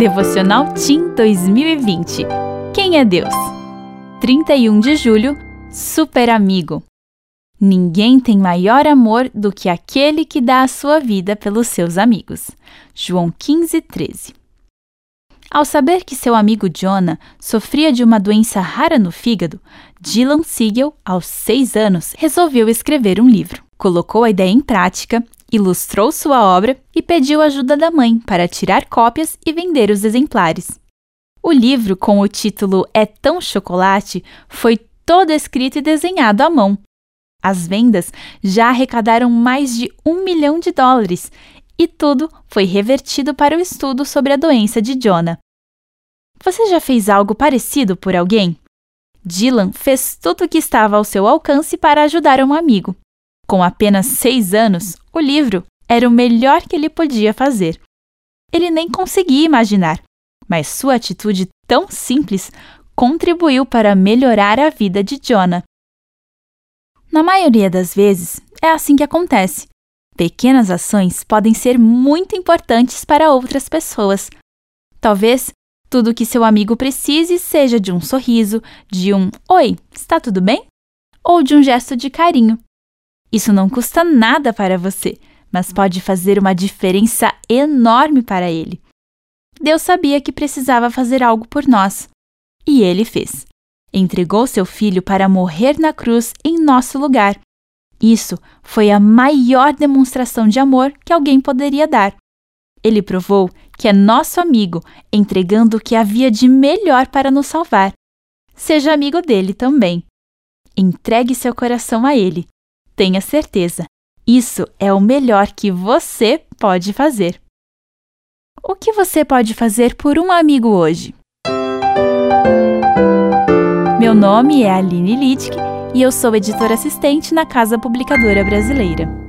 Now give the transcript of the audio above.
Devocional Team 2020. Quem é Deus? 31 de julho, Super Amigo. Ninguém tem maior amor do que aquele que dá a sua vida pelos seus amigos. João 15, 13. Ao saber que seu amigo Jonah sofria de uma doença rara no fígado, Dylan Siegel, aos seis anos, resolveu escrever um livro. Colocou a ideia em prática, ilustrou sua obra e pediu ajuda da mãe para tirar cópias e vender os exemplares. O livro, com o título É Tão Chocolate, foi todo escrito e desenhado à mão. As vendas já arrecadaram mais de um milhão de dólares e tudo foi revertido para o estudo sobre a doença de Jonah. Você já fez algo parecido por alguém? Dylan fez tudo o que estava ao seu alcance para ajudar um amigo. Com apenas seis anos, o livro era o melhor que ele podia fazer. Ele nem conseguia imaginar, mas sua atitude tão simples contribuiu para melhorar a vida de Jonah. Na maioria das vezes, é assim que acontece. Pequenas ações podem ser muito importantes para outras pessoas. Talvez tudo o que seu amigo precise seja de um sorriso, de um Oi, está tudo bem? Ou de um gesto de carinho. Isso não custa nada para você, mas pode fazer uma diferença enorme para ele. Deus sabia que precisava fazer algo por nós. E ele fez. Entregou seu filho para morrer na cruz em nosso lugar. Isso foi a maior demonstração de amor que alguém poderia dar. Ele provou que é nosso amigo, entregando o que havia de melhor para nos salvar. Seja amigo dele também. Entregue seu coração a ele. Tenha certeza, isso é o melhor que você pode fazer. O que você pode fazer por um amigo hoje? Meu nome é Aline Littke e eu sou editora assistente na Casa Publicadora Brasileira.